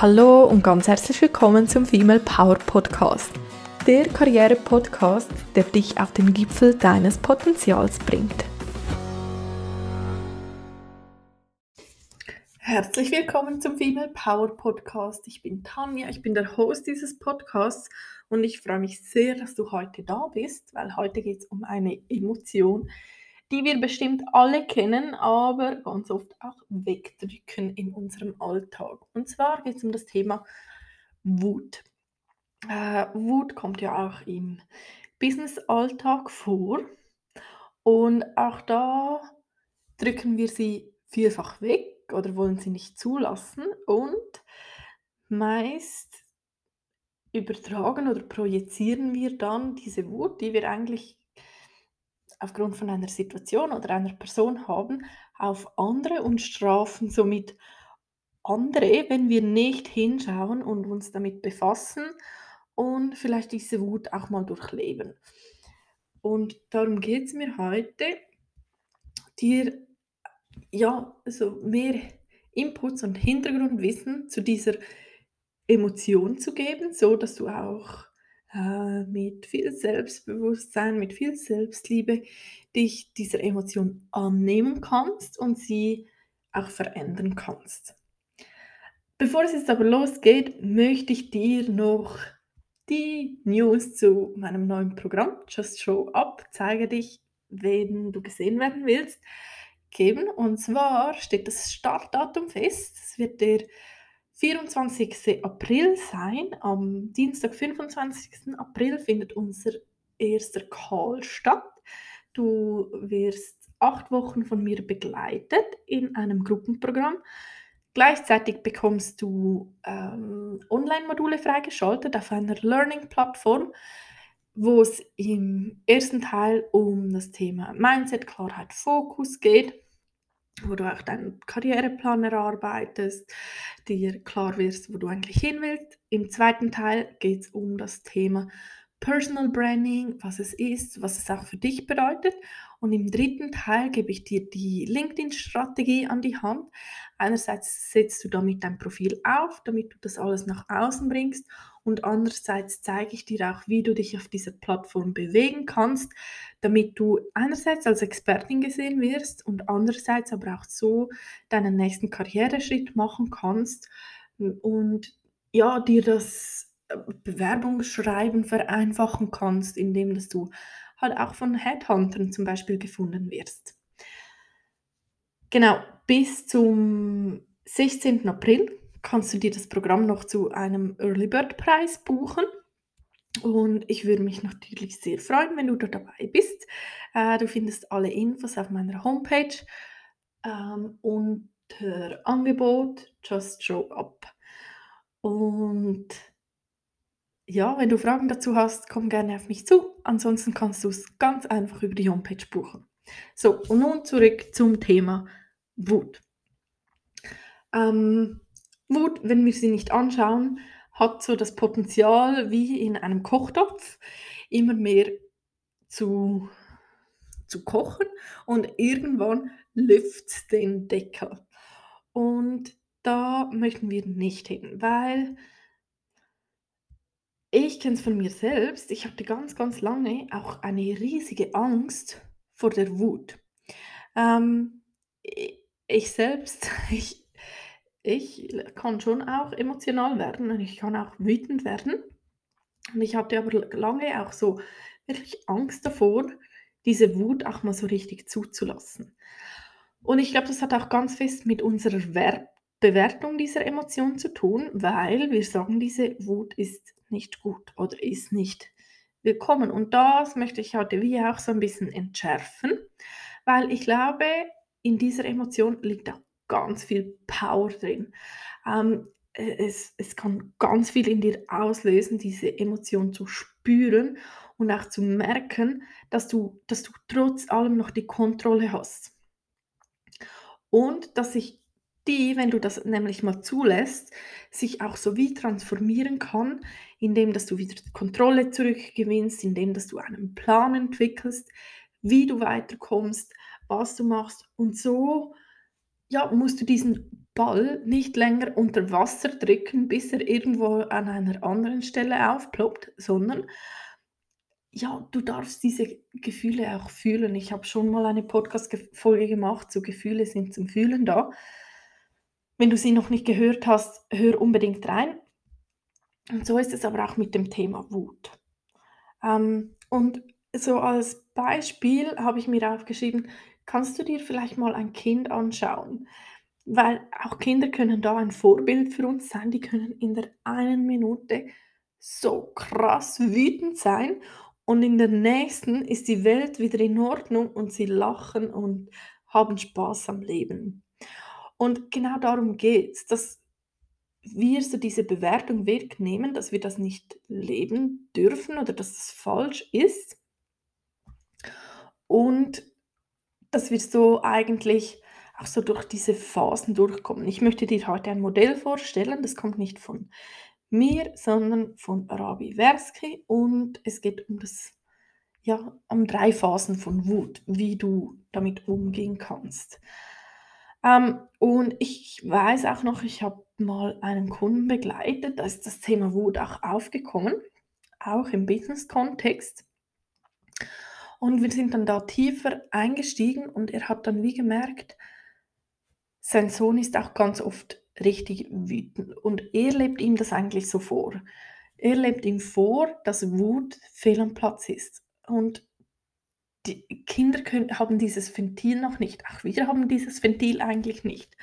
Hallo und ganz herzlich willkommen zum Female Power Podcast. Der Karriere-Podcast, der dich auf den Gipfel deines Potenzials bringt. Herzlich willkommen zum Female Power Podcast. Ich bin Tanja, ich bin der Host dieses Podcasts und ich freue mich sehr, dass du heute da bist, weil heute geht es um eine Emotion, die wir bestimmt alle kennen, aber ganz oft auch wegdrücken in unserem Alltag. Und zwar geht es um das Thema Wut. Äh, Wut kommt ja auch im Business-Alltag vor und auch da drücken wir sie vielfach weg oder wollen sie nicht zulassen und meist übertragen oder projizieren wir dann diese Wut, die wir eigentlich aufgrund von einer Situation oder einer Person haben, auf andere und strafen somit andere, wenn wir nicht hinschauen und uns damit befassen und vielleicht diese Wut auch mal durchleben. Und darum geht es mir heute, dir ja, so mehr Inputs und Hintergrundwissen zu dieser Emotion zu geben, so dass du auch äh, mit viel Selbstbewusstsein, mit viel Selbstliebe dich dieser Emotion annehmen kannst und sie auch verändern kannst. Bevor es jetzt aber losgeht, möchte ich dir noch die News zu meinem neuen Programm Just Show Up, zeige dich, wenn du gesehen werden willst, geben. Und zwar steht das Startdatum fest. Es wird der 24. April sein. Am Dienstag, 25. April, findet unser erster Call statt. Du wirst acht Wochen von mir begleitet in einem Gruppenprogramm. Gleichzeitig bekommst du ähm, Online-Module freigeschaltet auf einer Learning-Plattform, wo es im ersten Teil um das Thema Mindset, Klarheit, Fokus geht wo du auch deinen Karriereplan erarbeitest, dir klar wirst, wo du eigentlich hin willst. Im zweiten Teil geht es um das Thema Personal Branding, was es ist, was es auch für dich bedeutet. Und im dritten Teil gebe ich dir die LinkedIn-Strategie an die Hand. Einerseits setzt du damit dein Profil auf, damit du das alles nach außen bringst. Und andererseits zeige ich dir auch, wie du dich auf dieser Plattform bewegen kannst, damit du einerseits als Expertin gesehen wirst und andererseits aber auch so deinen nächsten Karriereschritt machen kannst und ja, dir das Bewerbungsschreiben vereinfachen kannst, indem dass du halt auch von Headhuntern zum Beispiel gefunden wirst. Genau, bis zum 16. April kannst du dir das Programm noch zu einem Early Bird Preis buchen. Und ich würde mich natürlich sehr freuen, wenn du da dabei bist. Äh, du findest alle Infos auf meiner Homepage ähm, unter Angebot Just Show Up. Und ja, wenn du Fragen dazu hast, komm gerne auf mich zu. Ansonsten kannst du es ganz einfach über die Homepage buchen. So, und nun zurück zum Thema Wut. Ähm, Wut, wenn wir sie nicht anschauen, hat so das Potenzial, wie in einem Kochtopf immer mehr zu, zu kochen und irgendwann lüft den Deckel. Und da möchten wir nicht hin, weil ich kenne es von mir selbst. Ich hatte ganz, ganz lange auch eine riesige Angst vor der Wut. Ähm, ich selbst, ich, ich kann schon auch emotional werden und ich kann auch wütend werden. Und ich hatte aber lange auch so wirklich Angst davor, diese Wut auch mal so richtig zuzulassen. Und ich glaube, das hat auch ganz fest mit unserer Bewertung dieser Emotion zu tun, weil wir sagen, diese Wut ist nicht gut oder ist nicht willkommen. Und das möchte ich heute wie auch so ein bisschen entschärfen, weil ich glaube, in dieser Emotion liegt auch ganz viel Power drin. Ähm, es, es kann ganz viel in dir auslösen, diese Emotion zu spüren und auch zu merken, dass du, dass du trotz allem noch die Kontrolle hast. Und dass sich die, wenn du das nämlich mal zulässt, sich auch so wie transformieren kann, indem dass du wieder die Kontrolle zurückgewinnst, indem dass du einen Plan entwickelst, wie du weiterkommst, was du machst und so ja, musst du diesen Ball nicht länger unter Wasser drücken, bis er irgendwo an einer anderen Stelle aufploppt, sondern ja, du darfst diese Gefühle auch fühlen. Ich habe schon mal eine Podcast-Folge gemacht, so Gefühle sind zum Fühlen da. Wenn du sie noch nicht gehört hast, hör unbedingt rein. Und so ist es aber auch mit dem Thema Wut. Ähm, und so als Beispiel habe ich mir aufgeschrieben, kannst du dir vielleicht mal ein Kind anschauen? Weil auch Kinder können da ein Vorbild für uns sein. Die können in der einen Minute so krass wütend sein und in der nächsten ist die Welt wieder in Ordnung und sie lachen und haben Spaß am Leben. Und genau darum geht es, dass wir so diese Bewertung wegnehmen, dass wir das nicht leben dürfen oder dass das falsch ist. Und dass wir so eigentlich auch so durch diese Phasen durchkommen. Ich möchte dir heute ein Modell vorstellen, das kommt nicht von mir, sondern von Rabi Versky und es geht um das ja, um drei Phasen von Wut, wie du damit umgehen kannst. Ähm, und ich weiß auch noch, ich habe mal einen Kunden begleitet, da ist das Thema Wut auch aufgekommen, auch im Business-Kontext. Und wir sind dann da tiefer eingestiegen und er hat dann wie gemerkt, sein Sohn ist auch ganz oft richtig wütend und er lebt ihm das eigentlich so vor. Er lebt ihm vor, dass Wut fehl am Platz ist. Und die Kinder können, haben dieses Ventil noch nicht. Auch wir haben dieses Ventil eigentlich nicht.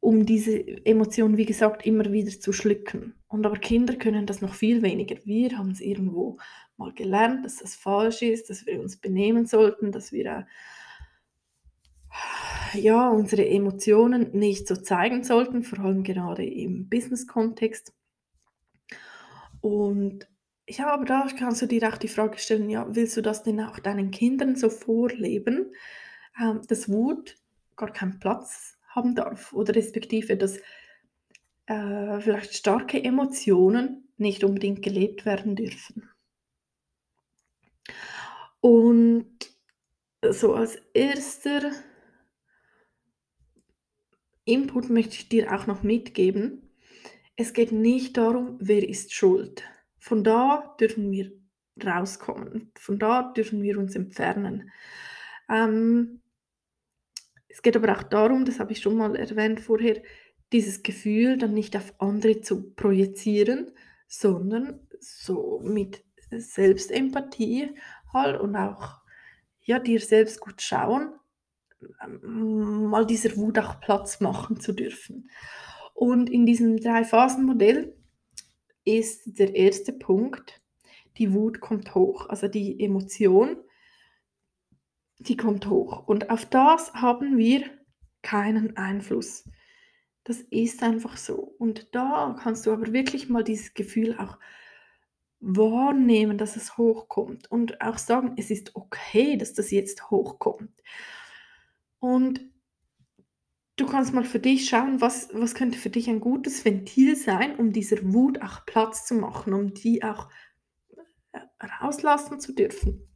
Um diese Emotionen, wie gesagt, immer wieder zu schlucken. Und aber Kinder können das noch viel weniger. Wir haben es irgendwo mal gelernt, dass das falsch ist, dass wir uns benehmen sollten, dass wir ja, unsere Emotionen nicht so zeigen sollten, vor allem gerade im Business-Kontext. Und ja, aber da kannst du dir auch die Frage stellen, ja, willst du das denn auch deinen Kindern so vorleben, ähm, dass Wut gar keinen Platz haben darf oder respektive, dass äh, vielleicht starke Emotionen nicht unbedingt gelebt werden dürfen. Und so als erster Input möchte ich dir auch noch mitgeben, es geht nicht darum, wer ist schuld. Von da dürfen wir rauskommen. Von da dürfen wir uns entfernen. Ähm, es geht aber auch darum, das habe ich schon mal erwähnt vorher, dieses Gefühl dann nicht auf andere zu projizieren, sondern so mit Selbstempathie halt und auch ja, dir selbst gut schauen, ähm, mal dieser Wut auch Platz machen zu dürfen. Und in diesem Drei-Phasen-Modell ist der erste Punkt, die Wut kommt hoch, also die Emotion, die kommt hoch. Und auf das haben wir keinen Einfluss. Das ist einfach so. Und da kannst du aber wirklich mal dieses Gefühl auch wahrnehmen, dass es hochkommt und auch sagen, es ist okay, dass das jetzt hochkommt. Und du kannst mal für dich schauen, was, was könnte für dich ein gutes Ventil sein, um dieser Wut auch Platz zu machen, um die auch äh, rauslassen zu dürfen.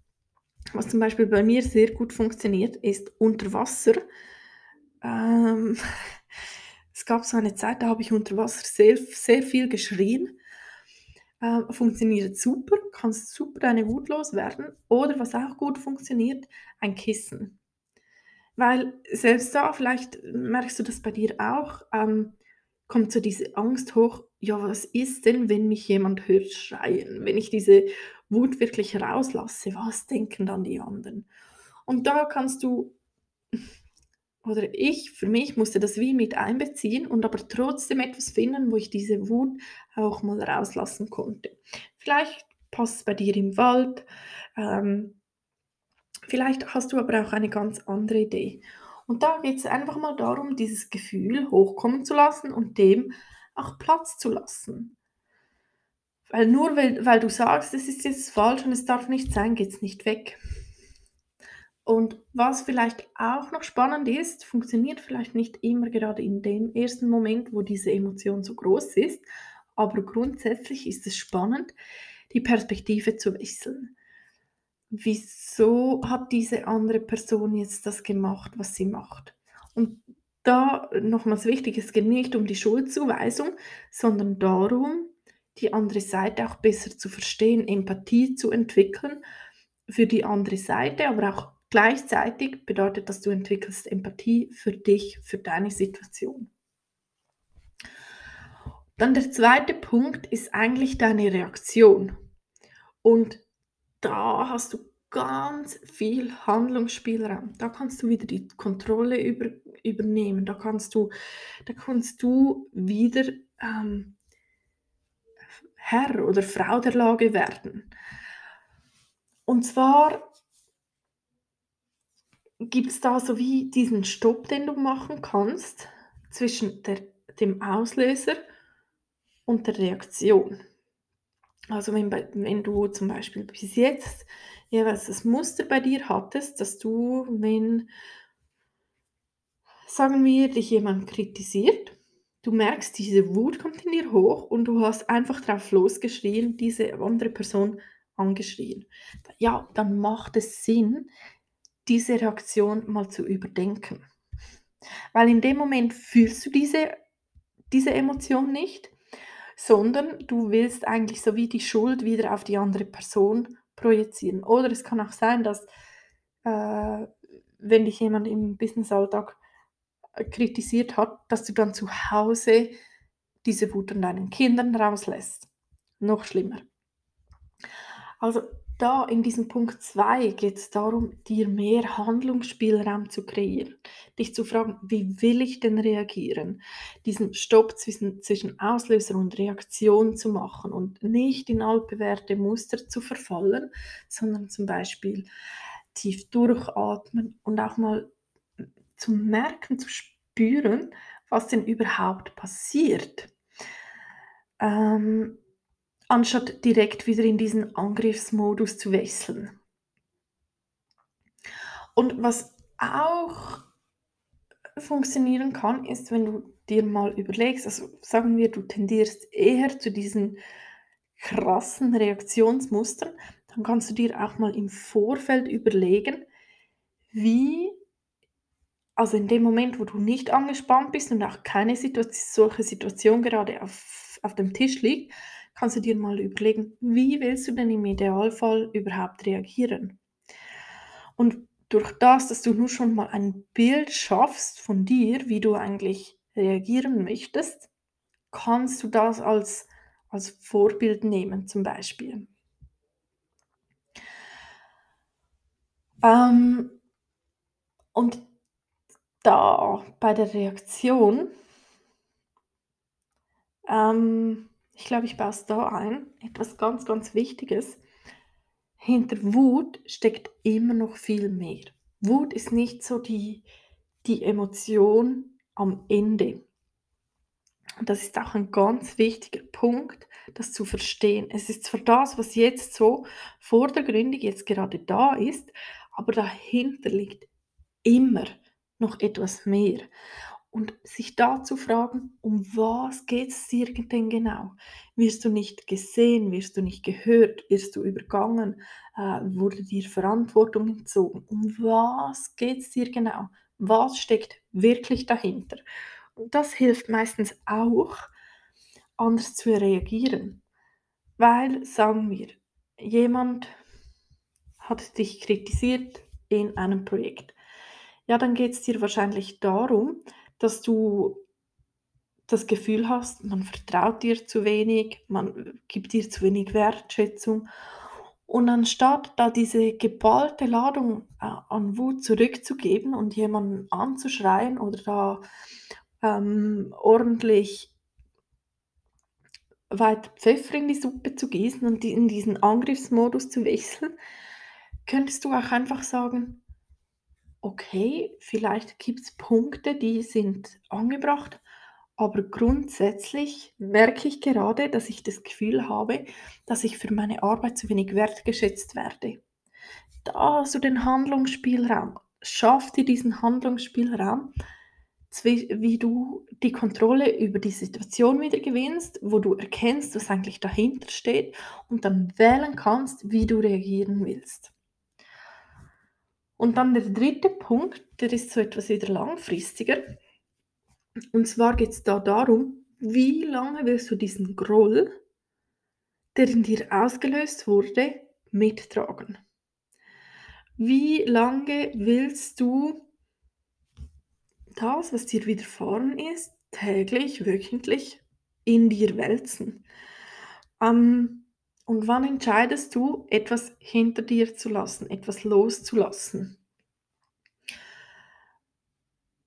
Was zum Beispiel bei mir sehr gut funktioniert, ist unter Wasser. Ähm, es gab so eine Zeit, da habe ich unter Wasser sehr, sehr viel geschrien. Ähm, funktioniert super, kannst super deine Wut loswerden. Oder was auch gut funktioniert, ein Kissen. Weil selbst da, vielleicht merkst du das bei dir auch, ähm, kommt so diese Angst hoch, ja, was ist denn, wenn mich jemand hört schreien? Wenn ich diese Wut wirklich rauslasse, was denken dann die anderen? Und da kannst du, oder ich, für mich musste das wie mit einbeziehen und aber trotzdem etwas finden, wo ich diese Wut auch mal rauslassen konnte. Vielleicht passt es bei dir im Wald, ähm, Vielleicht hast du aber auch eine ganz andere Idee. Und da geht es einfach mal darum, dieses Gefühl hochkommen zu lassen und dem auch Platz zu lassen. Weil nur weil, weil du sagst, es ist jetzt falsch und es darf nicht sein, geht es nicht weg. Und was vielleicht auch noch spannend ist, funktioniert vielleicht nicht immer gerade in dem ersten Moment, wo diese Emotion so groß ist, aber grundsätzlich ist es spannend, die Perspektive zu wechseln. Wieso hat diese andere Person jetzt das gemacht, was sie macht? Und da nochmals wichtig, es geht nicht um die Schuldzuweisung, sondern darum, die andere Seite auch besser zu verstehen, Empathie zu entwickeln für die andere Seite, aber auch gleichzeitig bedeutet das, du entwickelst Empathie für dich, für deine Situation. Dann der zweite Punkt ist eigentlich deine Reaktion. Und da hast du ganz viel Handlungsspielraum. Da kannst du wieder die Kontrolle über, übernehmen. Da kannst du, da kannst du wieder ähm, Herr oder Frau der Lage werden. Und zwar gibt es da so wie diesen Stopp, den du machen kannst zwischen der, dem Auslöser und der Reaktion. Also wenn, wenn du zum Beispiel bis jetzt jeweils das Muster bei dir hattest, dass du, wenn, sagen wir, dich jemand kritisiert, du merkst, diese Wut kommt in dir hoch und du hast einfach drauf losgeschrien, diese andere Person angeschrien. Ja, dann macht es Sinn, diese Reaktion mal zu überdenken. Weil in dem Moment fühlst du diese, diese Emotion nicht sondern du willst eigentlich so wie die Schuld wieder auf die andere Person projizieren. Oder es kann auch sein, dass äh, wenn dich jemand im Businessalltag äh, kritisiert hat, dass du dann zu Hause diese Wut an deinen Kindern rauslässt. Noch schlimmer. Also da in diesem Punkt 2 geht es darum, dir mehr Handlungsspielraum zu kreieren. Dich zu fragen, wie will ich denn reagieren? Diesen Stopp zwischen, zwischen Auslöser und Reaktion zu machen und nicht in altbewährte Muster zu verfallen, sondern zum Beispiel tief durchatmen und auch mal zu merken, zu spüren, was denn überhaupt passiert. Ähm, anstatt direkt wieder in diesen Angriffsmodus zu wechseln. Und was auch funktionieren kann, ist, wenn du dir mal überlegst, also sagen wir, du tendierst eher zu diesen krassen Reaktionsmustern, dann kannst du dir auch mal im Vorfeld überlegen, wie, also in dem Moment, wo du nicht angespannt bist und auch keine Situation, solche Situation gerade auf, auf dem Tisch liegt, kannst du dir mal überlegen, wie willst du denn im Idealfall überhaupt reagieren? Und durch das, dass du nur schon mal ein Bild schaffst von dir, wie du eigentlich reagieren möchtest, kannst du das als, als Vorbild nehmen zum Beispiel. Ähm, und da bei der Reaktion ähm, ich glaube, ich baue es da ein. Etwas ganz, ganz Wichtiges. Hinter Wut steckt immer noch viel mehr. Wut ist nicht so die, die Emotion am Ende. Und das ist auch ein ganz wichtiger Punkt, das zu verstehen. Es ist zwar das, was jetzt so vordergründig jetzt gerade da ist, aber dahinter liegt immer noch etwas mehr und sich da zu fragen, um was geht es dir denn genau? Wirst du nicht gesehen, wirst du nicht gehört, wirst du übergangen, äh, wurde dir Verantwortung entzogen? Um was geht es dir genau? Was steckt wirklich dahinter? Und das hilft meistens auch, anders zu reagieren. Weil, sagen wir, jemand hat dich kritisiert in einem Projekt. Ja, dann geht es dir wahrscheinlich darum, dass du das Gefühl hast, man vertraut dir zu wenig, man gibt dir zu wenig Wertschätzung. Und anstatt da diese geballte Ladung äh, an Wut zurückzugeben und jemanden anzuschreien oder da ähm, ordentlich weit Pfeffer in die Suppe zu gießen und in diesen Angriffsmodus zu wechseln, könntest du auch einfach sagen, okay, vielleicht gibt es Punkte, die sind angebracht, aber grundsätzlich merke ich gerade, dass ich das Gefühl habe, dass ich für meine Arbeit zu wenig wertgeschätzt werde. Da hast du den Handlungsspielraum. Schaff dir diesen Handlungsspielraum, wie du die Kontrolle über die Situation wieder gewinnst, wo du erkennst, was eigentlich dahinter steht und dann wählen kannst, wie du reagieren willst. Und dann der dritte Punkt, der ist so etwas wieder langfristiger. Und zwar geht es da darum, wie lange willst du diesen Groll, der in dir ausgelöst wurde, mittragen? Wie lange willst du das, was dir widerfahren ist, täglich, wöchentlich in dir wälzen? Ähm, und wann entscheidest du, etwas hinter dir zu lassen, etwas loszulassen?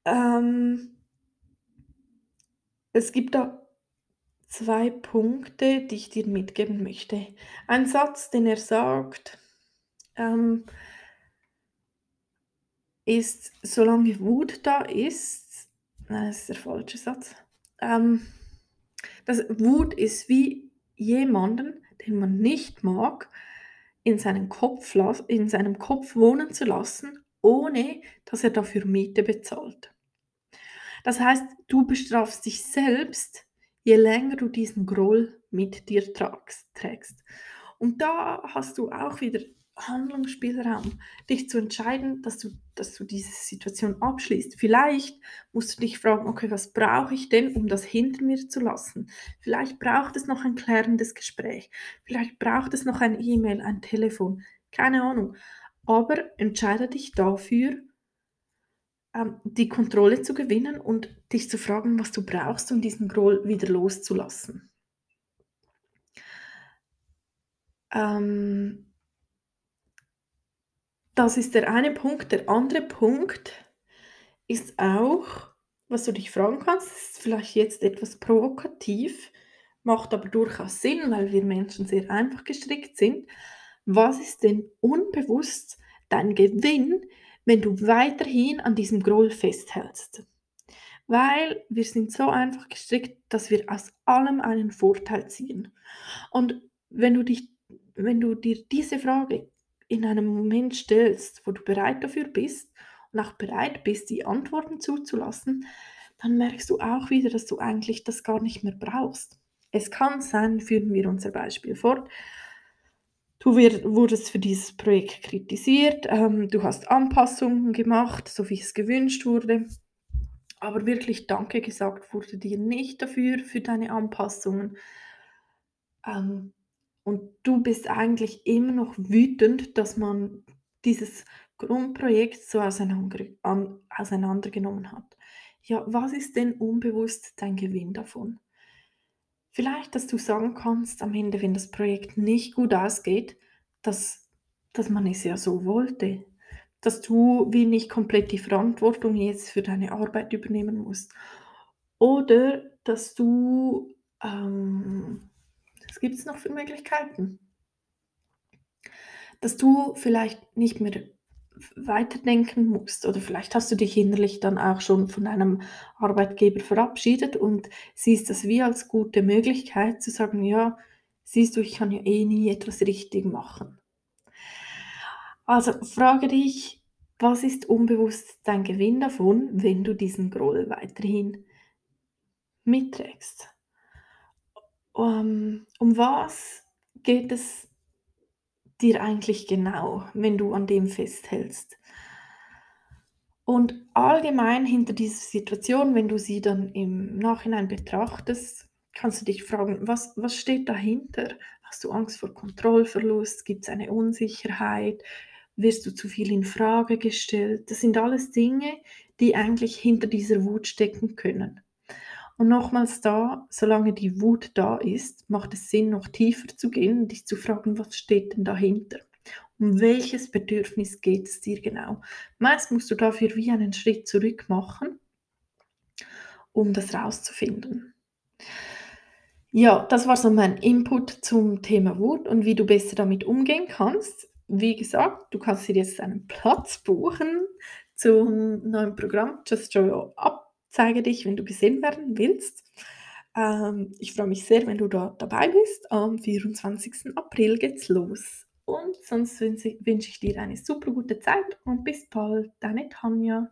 Ähm, es gibt da 2 Punkte, die ich dir mitgeben möchte. Ein Satz, den er sagt, ähm ist, solange Wut da ist nein, das ist der falsche Satz. Ähm, das Wut ist wie jemanden, den man nicht mag, in seinen Kopf in seinem Kopf wohnen zu lassen, ohne dass er dafür Miete bezahlt. Das heißt, du bestrafst dich selbst, je länger du diesen Groll mit dir tragst trägst. Und da hast du auch wieder Handlungsspielraum, dich zu entscheiden, dass du dass du diese Situation abschließt. Vielleicht musst du dich fragen: „Okay, was brauche ich denn, um das hinter mir zu lassen?“ Vielleicht braucht es noch ein klärendes Gespräch. Vielleicht braucht es noch ein E-Mail, ein Telefon, keine Ahnung. Aber entscheide dich dafür ähm, die Kontrolle zu gewinnen und dich zu fragen, was du brauchst, um diesen Groll wieder loszulassen. Ähm das ist der eine Punkt. Der andere Punkt ist auch, was du dich fragen kannst, ist vielleicht jetzt etwas provokativ, macht aber durchaus Sinn, weil wir Menschen sehr einfach gestrickt sind. Was ist denn unbewusst dein Gewinn, wenn du weiterhin an diesem Groll festhältst? Weil wir sind so einfach gestrickt, dass wir aus allem einen Vorteil ziehen. Und wenn du dich wenn du dir diese Frage in einem Moment stellst, wo du bereit dafür bist und auch bereit bist, die Antworten zuzulassen, dann merkst du auch wieder, dass du eigentlich das gar nicht mehr brauchst. Es kann sein, führen wir unser Beispiel fort, du wurdest für dieses Projekt kritisiert, ähm, du hast Anpassungen gemacht, so wie es gewünscht wurde, aber wirklich Danke gesagt wurde dir nicht dafür, für deine Anpassungen. Ähm, und du bist eigentlich immer noch wütend, dass man dieses Grundprojekt so auseinander an auseinandergenommen hat. Ja, was ist denn unbewusst dein Gewinn davon? Vielleicht, dass du sagen kannst am Ende, wenn das Projekt nicht gut ausgeht, dass dass man es ja so wollte, dass du wie nicht komplett die Verantwortung jetzt für deine Arbeit übernehmen musst. Oder dass du, ähm was gibt's noch für Möglichkeiten? Dass du vielleicht nicht mehr weiterdenken musst oder vielleicht hast du dich innerlich dann auch schon von deinem Arbeitgeber verabschiedet und siehst das wie als gute Möglichkeit zu sagen: „Ja, siehst du, ich kann ja eh nie etwas richtig machen.“ Also, frage dich: Was ist unbewusst dein Gewinn davon, wenn du diesen Groll weiterhin mitträgst? Um um was geht es dir eigentlich genau, wenn du an dem festhältst? Und allgemein hinter dieser Situation, wenn du sie dann im Nachhinein betrachtest, kannst du dich fragen: „Was was steht dahinter? Hast du Angst vor Kontrollverlust? Gibt's eine Unsicherheit? Wirst du zu viel in Frage gestellt?“ Das sind alles Dinge, die eigentlich hinter dieser Wut stecken können. Und nochmals da, solange die Wut da ist, macht es Sinn, noch tiefer zu gehen und dich zu fragen: „Was steht denn dahinter? Um welches Bedürfnis geht es dir genau?“ Meist musst du dafür wie einen Schritt zurück machen um das rauszufinden. Ja, das war so mein Input zum Thema Wut und wie du besser damit umgehen kannst. Wie gesagt, du kannst dir jetzt einen Platz buchen zum neuen Programm Just Show Up. Zeige dich, wenn du gesehen werden willst. Ähm, ich freue mich sehr, wenn du da dabei bist. Am 24. April geht's los. Und sonst wünsche ich dir eine super gute Zeit und bis bald, deine Tanja.